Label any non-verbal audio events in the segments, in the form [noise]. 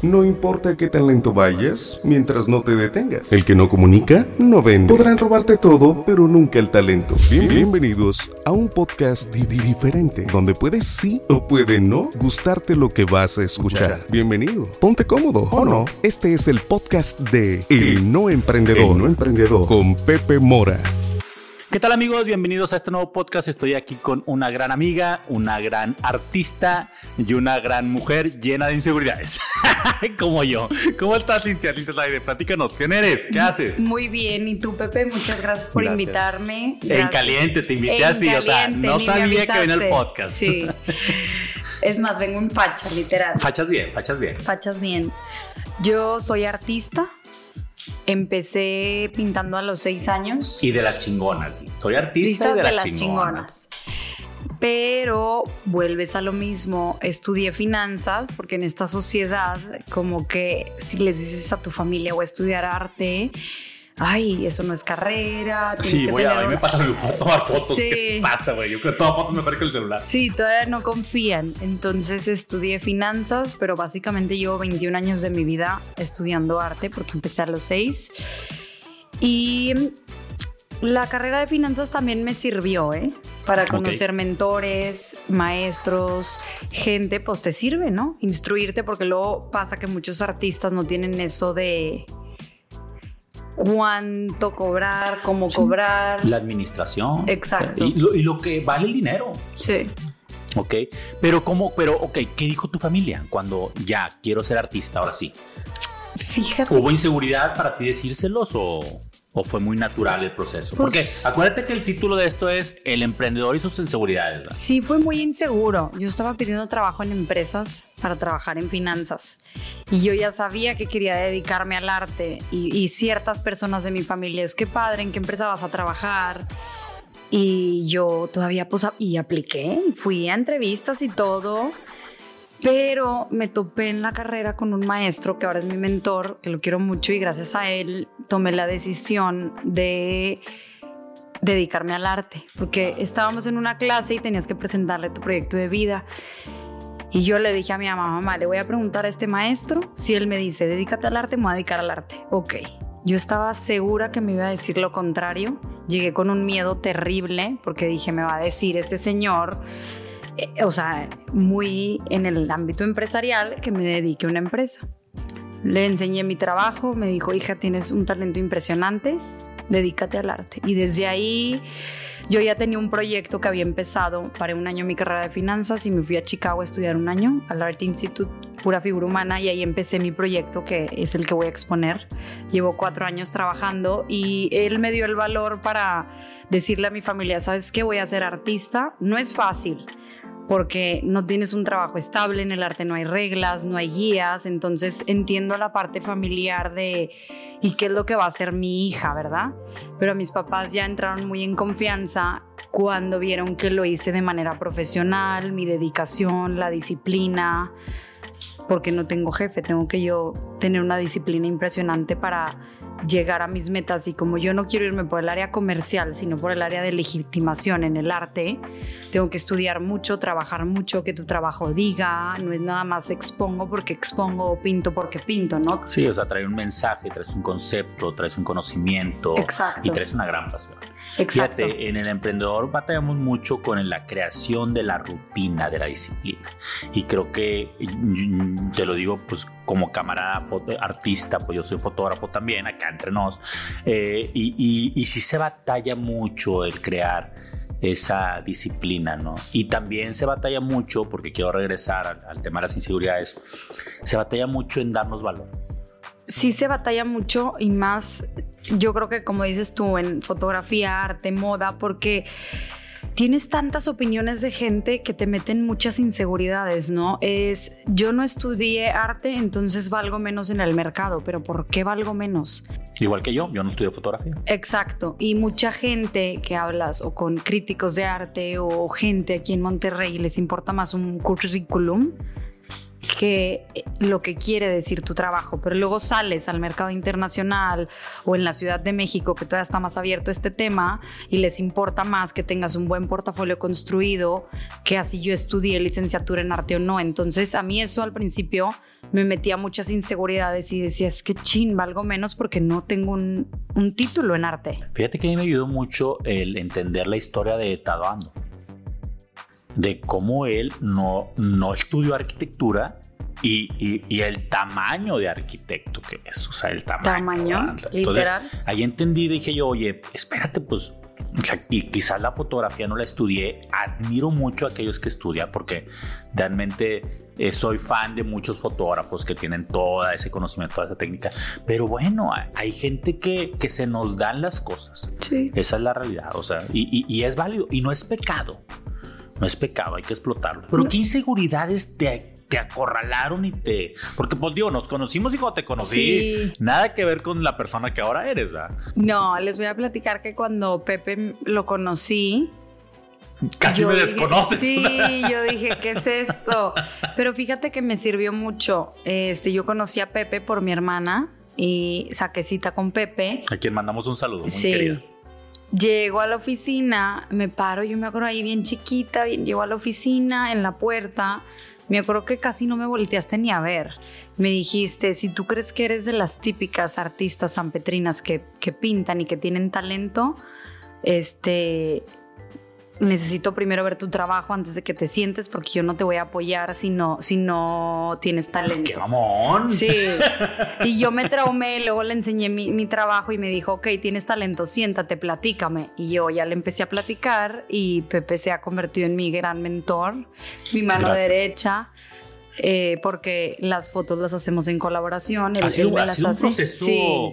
No importa qué tan lento vayas, mientras no te detengas. El que no comunica, no vende. Podrán robarte todo, pero nunca el talento. bienvenidos a un podcast diferente, donde puedes sí o puede no gustarte lo que vas a escuchar. Bienvenido. Ponte cómodo, ¿o no? Este es el podcast de El No Emprendedor. El No Emprendedor. Con Pepe Mora. ¿Qué tal amigos? Bienvenidos a este nuevo podcast. Estoy aquí con una gran amiga, una gran artista y una gran mujer llena de inseguridades. [laughs] [laughs] Como yo. ¿Cómo estás, Cintia? Cintia Aire, platícanos. ¿Quién eres? ¿Qué haces? Muy bien. ¿Y tú, Pepe? Muchas gracias por invitarme. En caliente, te invité así. o sea, no sabía que venía el podcast. Sí. es más, vengo en facha, literal. Fachas bien, fachas bien. Fachas bien. Yo soy artista Empecé pintando a los seis años. Y de las chingonas. Soy artista de, las, chingonas. Pero vuelves a lo mismo, estudié finanzas, porque en esta sociedad, como que si les dices a tu familia o estudiar arte, ay, eso no es carrera. Sí, voy a, a mí me pasa, me a tomar fotos. ¿Qué pasa, güey? Yo creo que todas fotos me parece el celular. Sí, todavía no confían. Entonces estudié finanzas, pero básicamente llevo 21 años de mi vida estudiando arte porque empecé a los 6. Y la carrera de finanzas también me sirvió, ¿eh? Para conocer mentores, maestros, gente, pues te sirve, ¿no? Instruirte, porque luego pasa que muchos artistas no tienen eso de cuánto cobrar, cómo cobrar. La administración. Exacto. Y lo, y lo, que vale el dinero. Sí. Ok, pero cómo, pero ok, ¿qué dijo tu familia cuando ya quiero ser artista ahora sí? Fíjate. ¿Hubo inseguridad para ti decírselos o...? ¿O fue muy natural el proceso? Porque pues acuérdate que el título de esto es El emprendedor y sus inseguridades. ¿verdad? Sí, fue muy inseguro. Yo estaba pidiendo trabajo en empresas para trabajar en finanzas. Y yo ya sabía que quería dedicarme al arte. Y, ciertas personas de mi familia, es que padre, ¿en qué empresa vas a trabajar? Y yo todavía, pues, y apliqué, fui a entrevistas y todo. Pero me topé en la carrera con un maestro que ahora es mi mentor, que lo quiero mucho y gracias a él tomé la decisión de dedicarme al arte, porque estábamos en una clase y tenías que presentarle tu proyecto de vida. Y yo le dije a mi mamá, mamá, le voy a preguntar a este maestro si él me dice, dedícate al arte, me voy a dedicar al arte. Ok. Yo estaba segura que me iba a decir lo contrario. Llegué con un miedo terrible porque dije, me va a decir este señor eh, o sea, muy en el ámbito empresarial que me dedique a una empresa. Le enseñé mi trabajo, me dijo, hija, tienes un talento impresionante, dedícate al arte. Y desde ahí yo ya tenía un proyecto que había empezado, para un año mi carrera de finanzas y me fui a Chicago a estudiar un año al Art Institute, pura figura humana, y ahí empecé mi proyecto que es el que voy a exponer. Llevo cuatro años trabajando y él me dio el valor para decirle a mi familia, ¿sabes qué? Voy a ser artista. No es fácil porque no tienes un trabajo estable, en el arte no hay reglas, no hay guías, entonces entiendo la parte familiar de y qué es lo que va a hacer mi hija, ¿verdad? Pero mis papás ya entraron muy en confianza cuando vieron que lo hice de manera profesional, mi dedicación, la disciplina, porque no tengo jefe, tengo que yo tener una disciplina impresionante para llegar a mis metas y como yo no quiero irme por el área comercial, sino por el área de legitimación en el arte, tengo que estudiar mucho, trabajar mucho, que tu trabajo diga, no es nada más expongo porque expongo o pinto porque pinto, ¿no? Sí, o sea, trae un mensaje, traes un concepto, traes un conocimiento Exacto. y traes una gran pasión. Exacto. Fíjate, en el emprendedor batallamos mucho con la creación de la rutina, de la disciplina. Y creo que, mm, te lo digo pues como camarada artista, pues yo soy fotógrafo también, acá entre nos, eh, y, y, sí se batalla mucho el crear esa disciplina, ¿no? Y también se batalla mucho, porque quiero regresar al, al tema de las inseguridades, se batalla mucho en darnos valor sí se batalla mucho y más, yo creo que como dices tú, en fotografía, arte, moda, porque tienes tantas opiniones de gente que te meten muchas inseguridades, ¿no? Es, yo no estudié arte, entonces valgo menos en el mercado, pero ¿por qué valgo menos? Igual que yo, yo no estudié fotografía. Exacto, y mucha gente que hablas o con críticos de arte o gente aquí en Monterrey les importa más un currículum que eh, lo que quiere decir tu trabajo, pero luego sales al mercado internacional o en la Ciudad de México, que todavía está más abierto este tema, y les importa más que tengas un buen portafolio construido que así yo estudié licenciatura en arte o no. Entonces, a mí eso al principio me metía muchas inseguridades y decía, es que chin, valgo menos porque no tengo un, un título en arte. Fíjate que a mí me ayudó mucho el entender la historia de Tadoando de cómo él no, no estudió arquitectura y, y, el tamaño de arquitecto que es, o sea, el tamaño. Tamaño, literal. Ahí entendí, dije yo, oye, espérate, pues y quizás la fotografía no la estudié, admiro mucho a aquellos que estudian porque realmente eh, soy fan de muchos fotógrafos que tienen todo ese conocimiento, toda esa técnica, pero bueno, hay, gente que, que, se nos dan las cosas. Sí. Esa es la realidad, o sea, y, y es válido y no es pecado. No es pecado, hay que explotarlo. Pero ¿qué inseguridades te, te acorralaron y te... Porque pues digo, nos conocimos y cuando te conocí, nada que ver con la persona que ahora eres, ¿verdad? No, les voy a platicar que cuando Pepe lo conocí... Casi me desconoces. Sí, yo dije, ¿qué es esto? [laughs] Pero fíjate que me sirvió mucho. Este, yo conocí a Pepe por mi hermana y saqué cita con Pepe. A quien mandamos un saludo, muy sí. Llego a la oficina, me paro, yo me acuerdo ahí bien chiquita, bien, llego a la oficina, en la puerta, me acuerdo que casi no me volteaste ni a ver. Me dijiste, si tú crees que eres de las típicas artistas sanpetrinas que, que pintan y que tienen talento, este, necesito primero ver tu trabajo antes de que te sientes porque yo no te voy a apoyar si no, si no tienes talento. ¡Qué mamón! Sí. [laughs] Y yo me traumé, luego le enseñé mi, mi, trabajo y me dijo, ok, tienes talento, siéntate, platícame. Y yo ya le empecé a platicar y Pepe se ha convertido en mi gran mentor, mi mano derecha. Eh, porque las fotos las hacemos en colaboración. Él, ha sido, las un proceso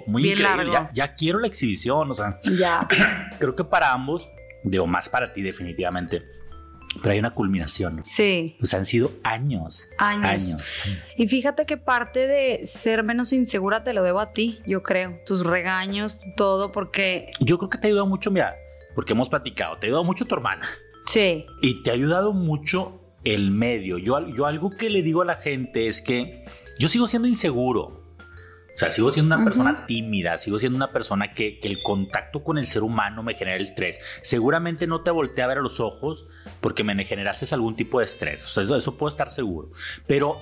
muy bien increíble. Largo. Ya, ya, quiero la exhibición, o sea. Ya. [clears throat] creo que para ambos Digo, más para ti definitivamente. Pero hay una culminación. Sí. Sea, han sido años, años. Años. Y fíjate que parte de ser menos insegura te lo debo a ti, yo creo. Tus regaños, todo, porque... Yo creo que te ha ayudado mucho, mira, porque hemos platicado, te ha ayudado mucho tu hermana. Sí. Y te ha ayudado mucho el medio. Yo, yo algo que le digo a la gente es que yo sigo siendo inseguro. O sea, sigo siendo una persona tímida, sigo siendo una persona que, el contacto con el ser humano me genera el estrés. Seguramente no te volteé a ver a los ojos porque me generaste algún tipo de estrés. O sea, eso, eso puedo estar seguro. Pero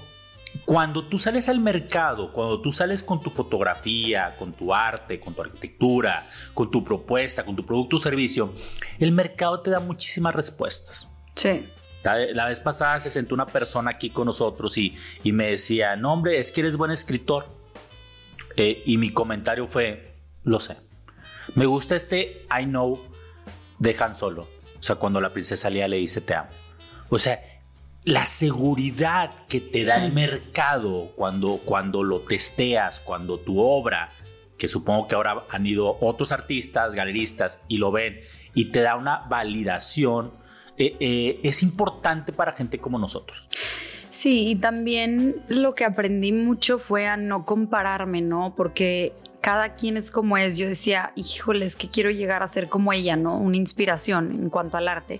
cuando tú sales al mercado, cuando tú sales con tu fotografía, con tu arte, con tu arquitectura, con tu propuesta, con tu producto o servicio, el mercado te da muchísimas respuestas. Sí. La, vez pasada se sentó una persona aquí con nosotros y, y me decía, no hombre, es que eres buen escritor. Eh, y mi comentario fue, lo sé. Me gusta este I know de Han Solo. O sea, cuando la princesa Lía le dice te amo. O sea, la seguridad que te da el mercado cuando, cuando lo testeas, cuando tu obra, que supongo que ahora han ido otros artistas, galeristas y lo ven, y te da una validación, eh, eh, es importante para gente como nosotros. Sí, y también lo que aprendí mucho fue a no compararme, ¿no? Porque cada quien es como es. Yo decía, híjole, es que quiero llegar a ser como ella, ¿no? Una inspiración en cuanto al arte.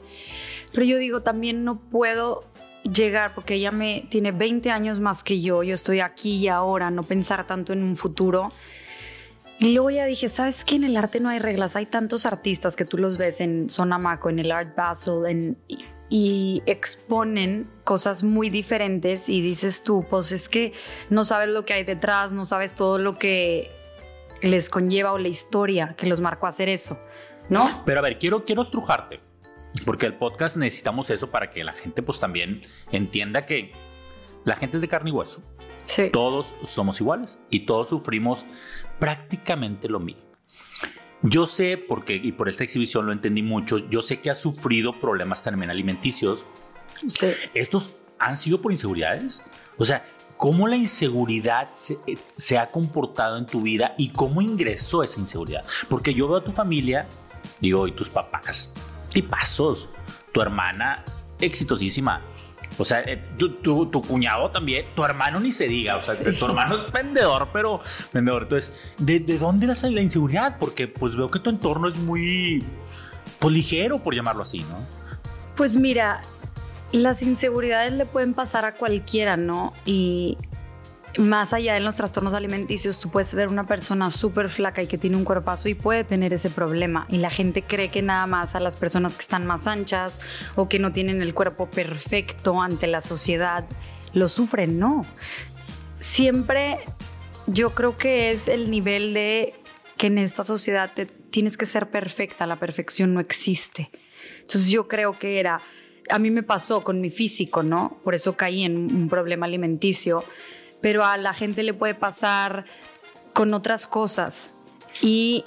Pero yo digo, también no puedo llegar porque ella me tiene 20 años más que yo. Yo estoy aquí y ahora, no pensar tanto en un futuro. Y luego ya dije, ¿sabes qué? En el arte no hay reglas. Hay tantos artistas que tú los ves en Sonamaco, en el Art Basel, en y exponen cosas muy diferentes y dices tú, pues es que no sabes lo que hay detrás, no sabes todo lo que les conlleva o la historia que los marcó a hacer eso, ¿no? Pero a ver, quiero, quiero estrujarte, porque el podcast necesitamos eso para que la gente pues también entienda que la gente es de carne y hueso. Sí. Todos somos iguales y todos sufrimos prácticamente lo mismo. Yo sé, porque, y por esta exhibición lo entendí mucho, yo sé que has sufrido problemas también alimenticios. Sí. ¿Estos han sido por inseguridades? O sea, ¿cómo la inseguridad se, eh, se ha comportado en tu vida y cómo ingresó esa inseguridad? Porque yo veo a tu familia, digo, y tus papás, tipazos, tu hermana exitosísima, o sea, eh, tu, cuñado también, tu hermano ni se diga. O sea, tu hermano es vendedor, pero vendedor. Entonces, ¿de, dónde nace la inseguridad? Porque pues veo que tu entorno es muy pues, ligero, por llamarlo así, ¿no? Pues mira, las inseguridades le pueden pasar a cualquiera, ¿no? Y más allá en los trastornos alimenticios, tú puedes ver una persona súper flaca y que tiene un cuerpazo y puede tener ese problema. Y la gente cree que nada más a las personas que están más anchas o que no tienen el cuerpo perfecto ante la sociedad lo sufren. No. Siempre yo creo que es el nivel de que en esta sociedad tienes que ser perfecta. La perfección no existe. Entonces yo creo que era, a mí me pasó con mi físico, ¿no? Por eso caí en un problema alimenticio pero a la gente le puede pasar con otras cosas. Y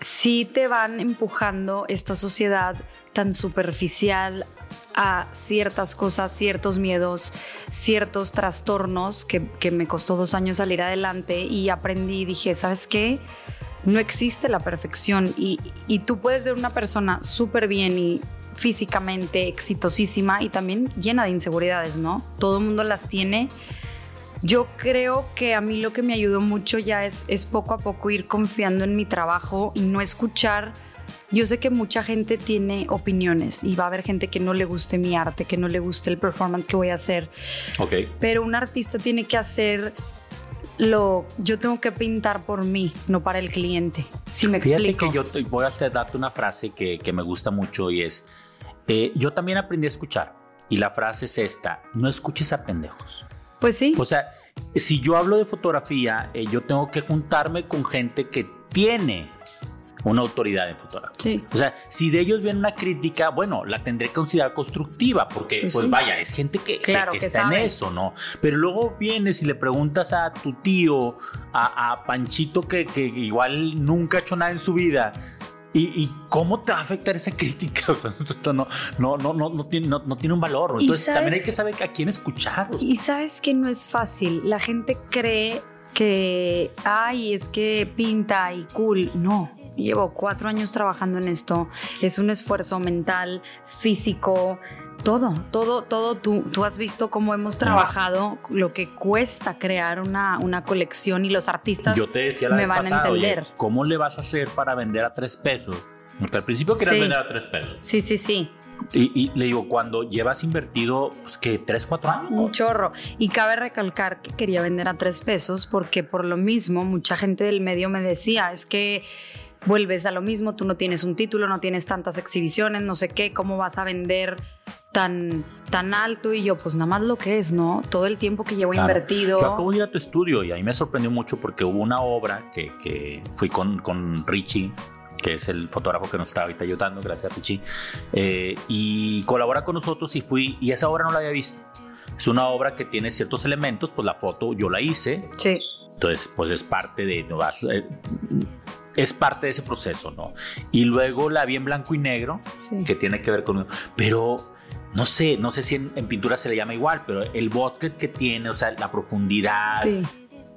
sí te van empujando esta sociedad tan superficial a ciertas cosas, ciertos miedos, ciertos trastornos que, me costó dos años salir adelante y aprendí dije, ¿sabes qué? No existe la perfección y, y tú puedes ver una persona súper bien y físicamente exitosísima y también llena de inseguridades, ¿no? Todo el mundo las tiene yo creo que a mí lo que me ayudó mucho ya es, es poco a poco ir confiando en mi trabajo y no escuchar. Yo sé que mucha gente tiene opiniones y va a haber gente que no le guste mi arte, que no le guste el performance que voy a hacer. Ok. Pero un artista tiene que hacer lo. Yo tengo que pintar por mí, no para el cliente. Si me Fíjate explico. que yo te, voy a darte una frase que, que me gusta mucho y es: eh, Yo también aprendí a escuchar. Y la frase es esta: No escuches a pendejos. Pues sí. O sea, si yo hablo de fotografía, eh, yo tengo que juntarme con gente que tiene una autoridad en fotografía. Sí. O sea, si de ellos viene una crítica, bueno, la tendré que considerar constructiva, porque, pues, sí. vaya, es gente que, que- Claro, que que está sabe. en eso, ¿no? Pero luego vienes y le preguntas a tu tío, a, a Panchito, que, que igual nunca ha hecho nada en su vida. ¿Y, y cómo te va a afectar esa [laughs] crítica? Esto no, no, no, no, no tiene, no, no tiene un valor. Entonces también hay que saber a quién escuchar. o sea. Y sabes que no es fácil. La gente cree que, ay, es que pinta y cool. No. Llevo cuatro años trabajando en esto. Es un esfuerzo mental, físico, todo, todo, todo. Tú, tú has visto cómo hemos trabajado, lo que cuesta crear una, una colección y los artistas Yo te decía la me vez van a pasada, oye, entender. ¿cómo le vas a hacer para vender a tres pesos? Porque al principio querías Sí. vender a tres pesos. Sí, sí, sí. Y, y le digo, cuando llevas invertido, pues que tres, cuatro años. Un chorro. Y cabe recalcar que quería vender a tres pesos porque por lo mismo mucha gente del medio me decía, es que vuelves a lo mismo, tú no tienes un título, no tienes tantas exhibiciones, no sé qué, ¿cómo vas a vender tan, tan alto? Y yo, pues nada más lo que es, ¿no? Todo el tiempo que llevo Claro. invertido. Yo acabo de ir a tu estudio y ahí me sorprendió mucho porque hubo una obra que, que fui con, con Richie, que es el fotógrafo que nos está ahorita ayudando, gracias a Richie, eh, y colabora con nosotros y fui, y esa obra no la había visto. Es una obra que tiene ciertos elementos, pues la foto yo la hice, Sí. Entonces, pues es parte de, no vas- eh, es parte de ese proceso, ¿no? Y luego la vi en blanco y negro, Sí. que tiene que ver con, pero no sé, no sé si en, en pintura se le llama igual, pero el bosque que tiene, o sea, la profundidad. Sí.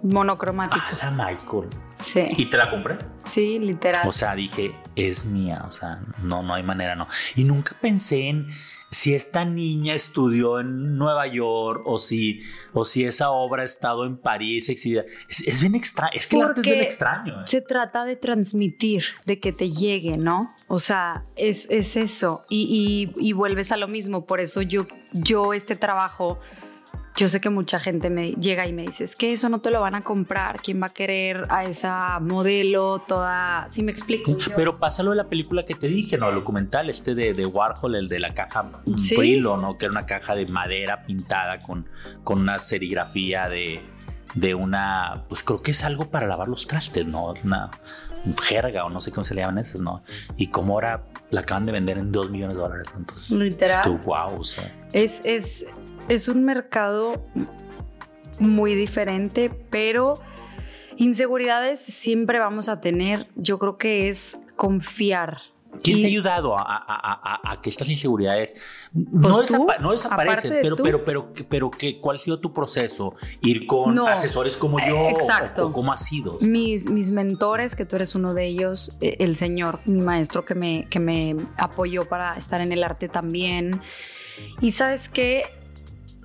Monocromático. Ah, Michael. Sí. Y te la compré. Sí, literal. O sea, dije, es mía, o sea, no, no hay manera, no. Y nunca pensé en si esta niña estudió en Nueva York o si, o si esa obra ha estado en París exhibida. Es, es bien extraño, es que el arte es bien Porque extraño. ¿eh? Se trata de transmitir, de que te llegue, ¿no? O sea, es, es eso. Y, y- y vuelves a lo mismo. Por eso yo, yo este trabajo, yo sé que mucha gente me llega y me dice, es que eso no te lo van a comprar. ¿Quién va a querer a esa modelo toda? ¿Sí me explico? Yo, Pero pasa lo de la película que te dije, ¿no? El documental este de, de Warhol, el de la caja Sí. Brillo, ¿no? Que era una caja de madera pintada con, con una serigrafía de, de una, pues creo que es algo para lavar los trastes, ¿no? Una jerga o no sé cómo se le llaman esas, ¿no? Y como ahora la acaban de vender en 2 millones de dólares. Entonces, Literal. tú, wow, o sea. Es, es, es un mercado muy diferente, pero inseguridades siempre vamos a tener. Yo creo que es confiar. ¿Quién Y- te ha ayudado a, a- a- a- a que estas inseguridades no, Pues tú, no desaparecen? de Pero, pero, pero, pero, que, ¿cuál ha sido tu proceso? ¿Ir con No, asesores como yo? exacto. ¿O, o cómo ha sido? Mis, mis mentores, que tú eres uno de ellos, eh, el Señor, mi maestro que me, que me apoyó para estar en el arte también. Y sabes que,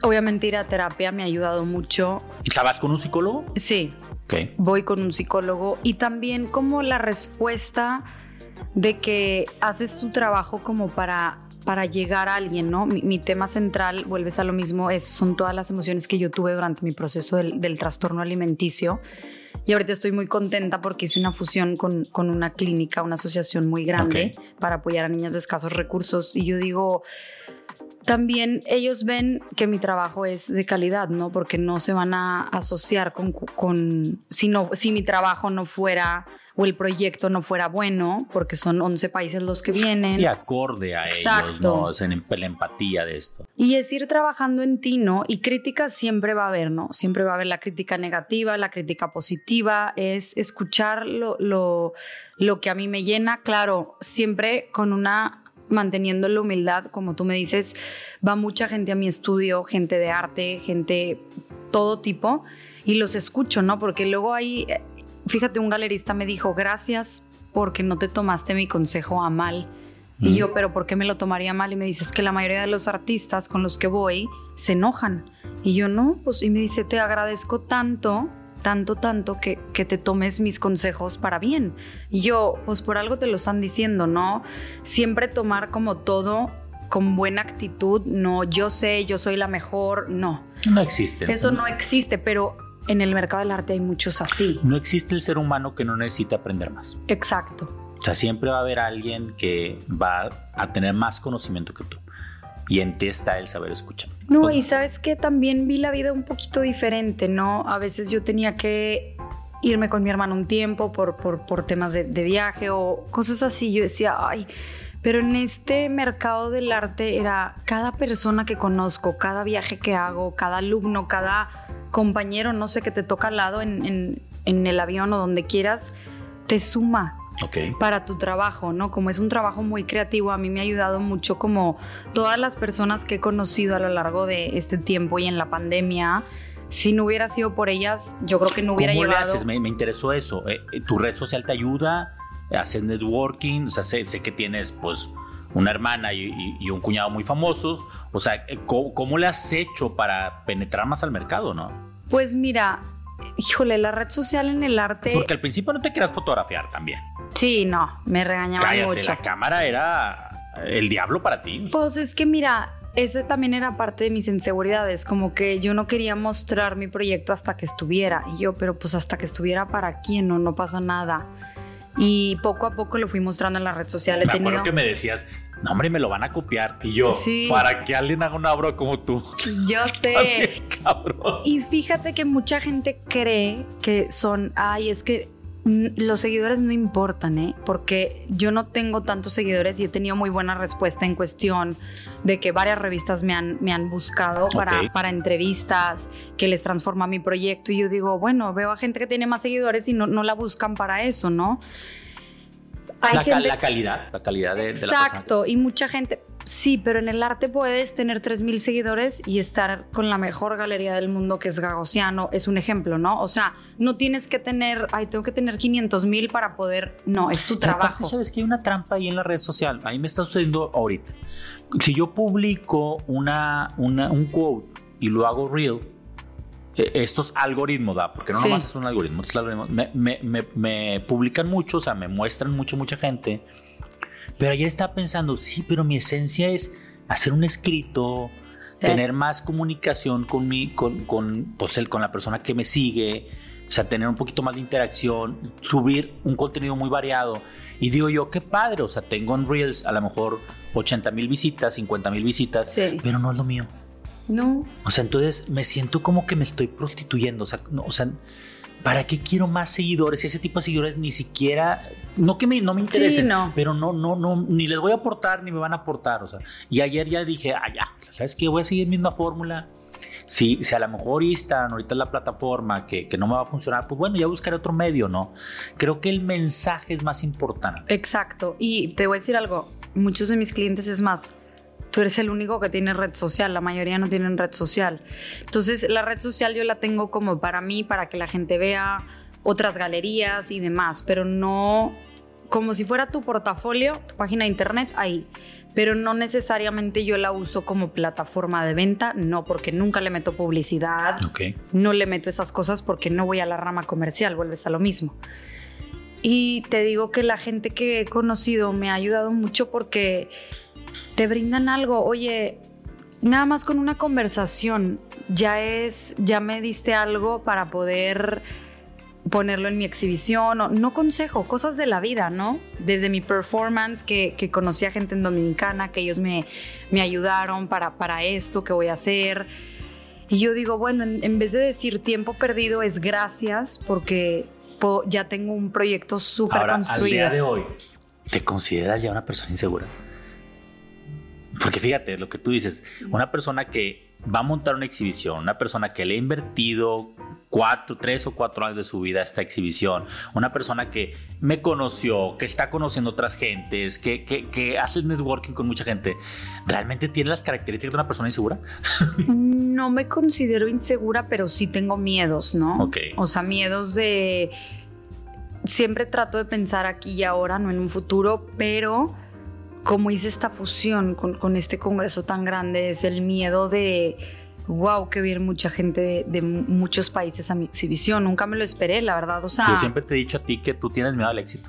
obviamente ir a terapia me ha ayudado mucho. ¿Estabas con un psicólogo? Sí, Ok. voy con un psicólogo y también como la respuesta de que haces tu trabajo como para para llegar a alguien, ¿no? Mi, tema central, vuelves a lo mismo, es, son todas las emociones que yo tuve durante mi proceso del, del trastorno alimenticio. Y ahorita estoy muy contenta porque hice una fusión con, con una clínica, una asociación muy grande para apoyar a niñas de escasos recursos. Y yo digo, también ellos ven que mi trabajo es de calidad, ¿no? Porque no se van a asociar con, con si, no, si mi trabajo no fuera o el proyecto no fuera bueno, porque son 11 países los que vienen. Sí, acorde a ellos, ¿no? Es en la empatía de esto. Y es ir trabajando en ti, ¿no? Y críticas siempre va a haber, ¿no? Siempre va a haber la crítica negativa, la crítica positiva, es escuchar lo, lo, lo que a mí me llena, claro, siempre con una manteniendo la humildad, como tú me dices, va mucha gente a mi estudio, gente de arte, gente todo tipo, y los escucho, ¿no? Porque luego hay fíjate, un galerista me dijo, gracias porque no te tomaste mi consejo a mal. Y yo, pero ¿por qué me lo tomaría mal? Y me dice, es que la mayoría de los artistas con los que voy se enojan. Y yo no, pues, y me dice, te agradezco tanto, tanto, tanto que, que te tomes mis consejos para bien. Y yo, pues por algo te lo están diciendo, ¿no? Siempre tomar como todo con buena actitud, no, yo sé, yo soy la mejor, no. No existe. Eso no existe, pero en el mercado del arte hay muchos así. No existe el ser humano que no necesite aprender más. Exacto. O sea, siempre va a haber alguien que va a tener más conocimiento que tú. Y en ti está el saber escuchar. No, y sabes que también vi la vida un poquito diferente, ¿no? A veces yo tenía que irme con mi hermano un tiempo por, por, por temas de, de viaje o cosas así. Yo decía, ay, pero en este mercado del arte era cada persona que conozco, cada viaje que hago, cada alumno, cada compañero, no sé, que te toca al lado en, el avión o donde quieras, te suma para tu trabajo, ¿no? Como es un trabajo muy creativo, a mí me ha ayudado mucho como todas las personas que he conocido a lo largo de este tiempo y en la pandemia. Si no hubiera sido por ellas, yo creo que no hubiera ¿Cómo llevado... Le haces? Me, interesó eso. Eh, eh, ¿Tu red social te ayuda? ¿Haces networking? O sea, sé, que tienes, pues, una hermana y, un cuñado muy famosos. O sea, eh, ¿cómo, le has hecho para penetrar más al mercado, no? Pues mira, híjole, la red social en el arte. Porque al principio no te querías fotografiar también. Sí, no, me regañaba Cállate, mucho. La cámara era el diablo para ti. Pues es que mira, ese también era parte de mis inseguridades, como que yo no quería mostrar mi proyecto hasta que estuviera. Y yo, pero pues hasta que estuviera para quién, no, no pasa nada. Y poco a poco lo fui mostrando en la red social. Me acuerdo que me decías, no hombre, me lo van a copiar. Y yo, para que alguien haga una obra como tú. Yo [laughs] sé. Y fíjate que mucha gente cree que son, ay, es que los seguidores no importan, ¿eh? Porque yo no tengo tantos seguidores y he tenido muy buena respuesta en cuestión de que varias revistas me han, me han buscado para, para entrevistas, que les transforma mi proyecto. Y yo digo, bueno, veo a gente que tiene más seguidores y no, no la buscan para eso, ¿no? La, calidad, la calidad de, Exacto, la Exacto, y mucha gente, sí, pero en el arte puedes tener 3.000 seguidores y estar con la mejor galería del mundo que es Gagosiano, es un ejemplo, ¿no? O sea, no tienes que tener, ay, tengo que tener 500.000 para poder, no, es tu trabajo. Sabes que hay una trampa ahí en la red social, a mí me está sucediendo ahorita. Si yo publico una, una un quote y lo hago real, estos algoritmos, ¿verdad? Porque no nomás es un algoritmo, me, me, me, publican mucho, o sea, me muestran mucho, mucha gente. Pero ayer estaba pensando, sí, pero mi esencia es hacer un escrito, tener más comunicación con, mi, con, con, pues, el, con la persona que me sigue, o sea, tener un poquito más de interacción, subir un contenido muy variado. Y digo yo, qué padre, o sea, tengo en Reels a lo mejor 80 mil visitas, 50 mil visitas, pero no es lo mío. No. O sea, entonces me siento como que me estoy prostituyendo. O sea, no, o sea ¿para qué quiero más seguidores? Ese tipo de seguidores ni siquiera, no que me, no me interesen, pero no, no, no, ni les voy a aportar ni me van a aportar. O sea, y ayer ya dije, ah, ya, ¿sabes qué? Voy a seguir misma fórmula. Si, si a lo mejor Instagram ahorita es la plataforma que, que, no me va a funcionar, pues bueno, ya buscaré otro medio, ¿no? Creo que el mensaje es más importante. Exacto. Y te voy a decir algo, muchos de mis clientes es más, tú eres el único que tiene red social, la mayoría no tienen red social. Entonces, la red social yo la tengo como para mí, para que la gente vea otras galerías y demás, pero no como si fuera tu portafolio, tu página de internet, ahí. Pero no necesariamente yo la uso como plataforma de venta, no, porque nunca le meto publicidad, no le meto esas cosas porque no voy a la rama comercial, vuelves a lo mismo. Y te digo que la gente que he conocido me ha ayudado mucho porque te brindan algo. Oye, nada más con una conversación ya es, ya me diste algo para poder ponerlo en mi exhibición, o, no consejo, cosas de la vida, ¿no? Desde mi performance, que, que conocí a gente en Dominicana, que ellos me, me ayudaron para, para esto que voy a hacer. Y yo digo, bueno, en, vez de decir tiempo perdido, es gracias porque ya tengo un proyecto súper construido. Al día de hoy, ¿te consideras ya una persona insegura? Porque fíjate, lo que tú dices, una persona que va a montar una exhibición, una persona que le ha invertido cuatro, tres o cuatro años de su vida a esta exhibición, una persona que me conoció, que está conociendo otras gentes, que, que, hace networking con mucha gente, ¿realmente tiene las características de una persona insegura? [laughs] No me considero insegura, pero sí tengo miedos, ¿no? Ok. O sea, miedos de... Siempre trato de pensar aquí y ahora, no en un futuro, pero como hice esta fusión con, con este congreso tan grande, es el miedo de wow, que ver mucha gente de, muchos países a mi exhibición. Nunca me lo esperé, la verdad. O sea, yo siempre te he dicho a ti que tú tienes miedo al éxito.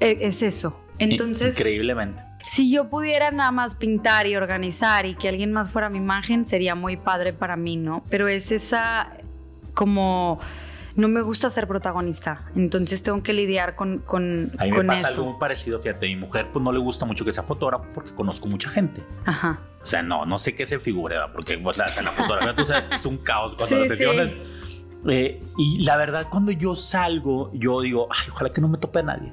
E, es, eso. Entonces, increíblemente. Si yo pudiera nada más pintar y organizar y que alguien más fuera mi imagen, sería muy padre para mí, ¿no? Pero es esa como no me gusta ser protagonista, entonces tengo que lidiar con, con, a mí me pasa algo parecido, fíjate, mi mujer pues no le gusta mucho que sea fotógrafo porque conozco mucha gente. Ajá. O sea, no, no sé qué se figure, porque pues, la, la fotografía tú sabes que es un caos cuando las sesiones... Eh, y la verdad, cuando yo salgo, yo digo, ay, ojalá que no me tope a nadie.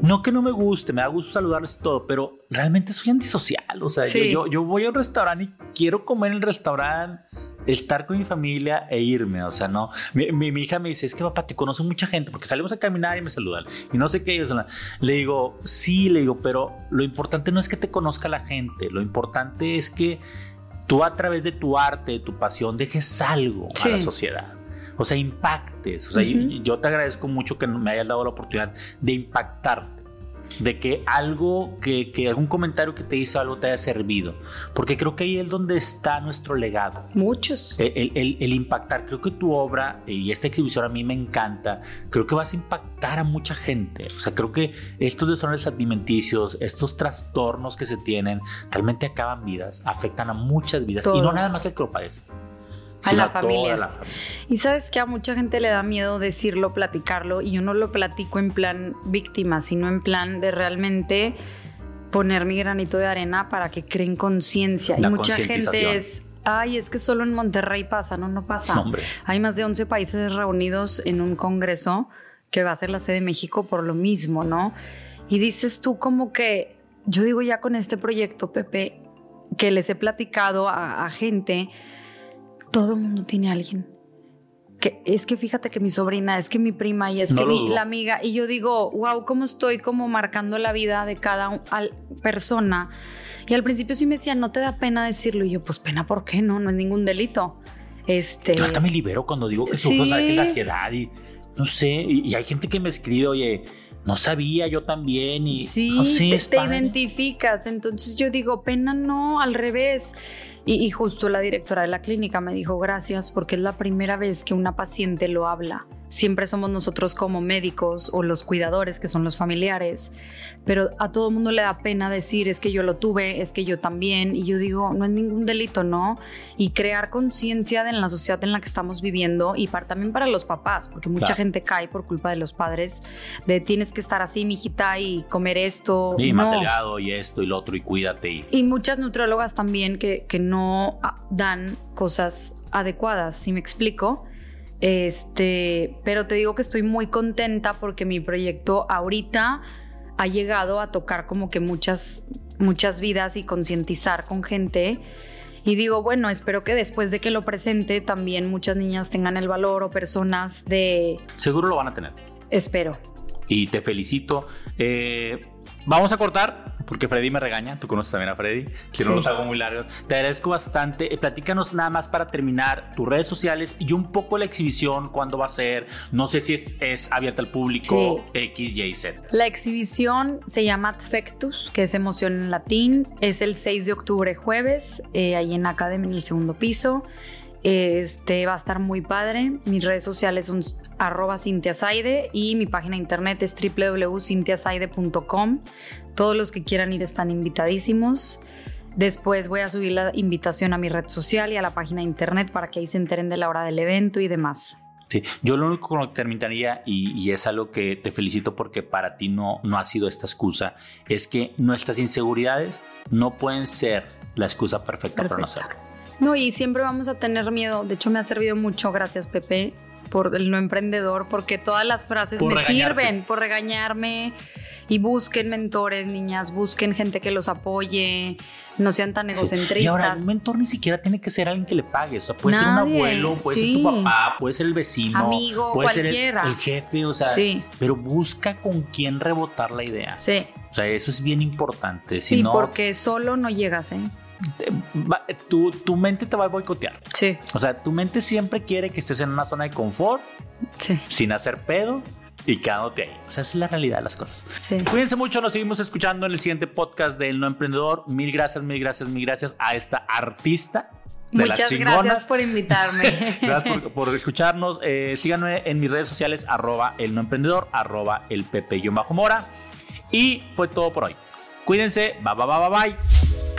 No que no me guste, me da gusto saludarles y todo, pero realmente soy antisocial. O sea, yo, yo, voy a un restaurante y quiero comer en el restaurante estar con mi familia e irme, o sea, no. Mi, hija me dice, es que papá, te conozco mucha gente, porque salimos a caminar y me saludan, y no sé qué, le digo, sí, le digo, pero lo importante no es que te conozca la gente, lo importante es que tú a través de tu arte, de tu pasión, dejes algo a la sociedad. O sea, impactes. O sea, yo te agradezco mucho que me hayas dado la oportunidad de impactarte de que algo, que, algún comentario que te hizo algo te haya servido. Porque creo que ahí es donde está nuestro legado. Muchos. El, impactar. Creo que tu obra y esta exhibición a mí me encanta. Creo que vas a impactar a mucha gente. O sea, creo que estos desórdenes alimenticios, estos trastornos que se tienen, realmente acaban vidas, afectan a muchas vidas. Y no nada más el que lo padece a la, familia. Y sabes que a mucha gente le da miedo decirlo, platicarlo, y yo no lo platico en plan víctima, sino en plan de realmente poner mi granito de arena para que creen conciencia. Y mucha gente es, ay, es que solo en Monterrey pasa, no, no pasa. Hay más de 11 países reunidos en un congreso que va a ser la sede de México por lo mismo, ¿no? Y dices tú como que, yo digo ya con este proyecto, Pepe, que les he platicado a, a gente, todo el mundo tiene a alguien. Que es que fíjate que mi sobrina, es que mi prima y es que mi, la amiga. Y yo digo, wow, cómo estoy como marcando la vida de cada persona. Y al principio sí me decían, no te da pena decirlo. Y yo, pues pena, ¿por qué no? No es ningún delito. Este... Yo hasta me libero cuando digo que sí. sufro la ansiedad y no sé. Y, hay gente que me escribe, oye, no sabía yo también. Y sí, no sé, te, te identificas. Entonces yo digo, pena no, al revés y, justo la directora de la clínica me dijo gracias porque es la primera vez que una paciente lo habla. Siempre somos nosotros como médicos o los cuidadores, que son los familiares, pero a todo el mundo le da pena decir es que yo lo tuve, es que yo también, y yo digo, no es ningún delito, ¿no? Y crear conciencia en la sociedad en la que estamos viviendo y para, también para los papás, porque mucha gente cae por culpa de los padres, de tienes que estar así, mijita, y comer esto. Y no. y esto y lo otro, y cuídate. Y, y muchas nutriólogas también que, que no dan cosas adecuadas, si me explico. Este, pero te digo que estoy muy contenta porque mi proyecto ahorita ha llegado a tocar como que muchas, muchas vidas y concientizar con gente. Y digo, bueno, espero que después de que lo presente también muchas niñas tengan el valor o personas de... Seguro lo van a tener. Espero. Y te felicito. Eh, Vamos a cortar porque Freddy me regaña. Tú conoces también a Freddy. Si no los hago muy largos. Te agradezco bastante. Eh, platícanos nada más para terminar tus redes sociales y un poco la exhibición, cuándo va a ser. No sé si es, abierta al público X, Y, Z. La exhibición se llama Adfectus, que es emoción en latín. Es el 6 de octubre, jueves, eh, ahí en la Academia, en el segundo piso. Este va a estar muy padre. Mis redes sociales son arroba cintiasaide y mi página de internet es www.cintiasaide.com. Todos los que quieran ir están invitadísimos. Después voy a subir la invitación a mi red social y a la página de internet para que ahí se enteren de la hora del evento y demás. Sí, yo lo único con lo que terminaría, y, es algo que te felicito porque para ti no, no ha sido esta excusa, es que nuestras inseguridades no pueden ser la excusa perfecta para no hacerlo. No, y siempre vamos a tener miedo. De hecho, me ha servido mucho, gracias Pepe, por el no emprendedor, porque todas las frases me sirven por regañarme. Y busquen mentores, niñas, busquen gente que los apoye, no sean tan egocentristas. Y ahora, un mentor ni siquiera tiene que ser alguien que le pague. O sea, puede ser un abuelo, puede ser tu papá, puede ser el vecino, amigo, puede cualquiera. ser el, jefe, o sea, pero busca con quién rebotar la idea. Sí. O sea, eso es bien importante. Si sí, no, porque solo no llegas, ¿eh? Tu, tu, mente te va a boicotear. Sí. O sea, tu mente siempre quiere que estés en una zona de confort, sí. sin hacer pedo y quedándote ahí. O sea, esa es la realidad de las cosas. Sí. Cuídense mucho, nos seguimos escuchando en el siguiente podcast del No Emprendedor. Mil gracias, mil gracias, mil gracias a esta artista. De Muchas gracias por invitarme. [laughs] gracias por, escucharnos. Eh, síganme en mis redes sociales, arroba el no emprendedor, arroba el pepe-mora. Y fue todo por hoy. Cuídense, bye bye bye bye.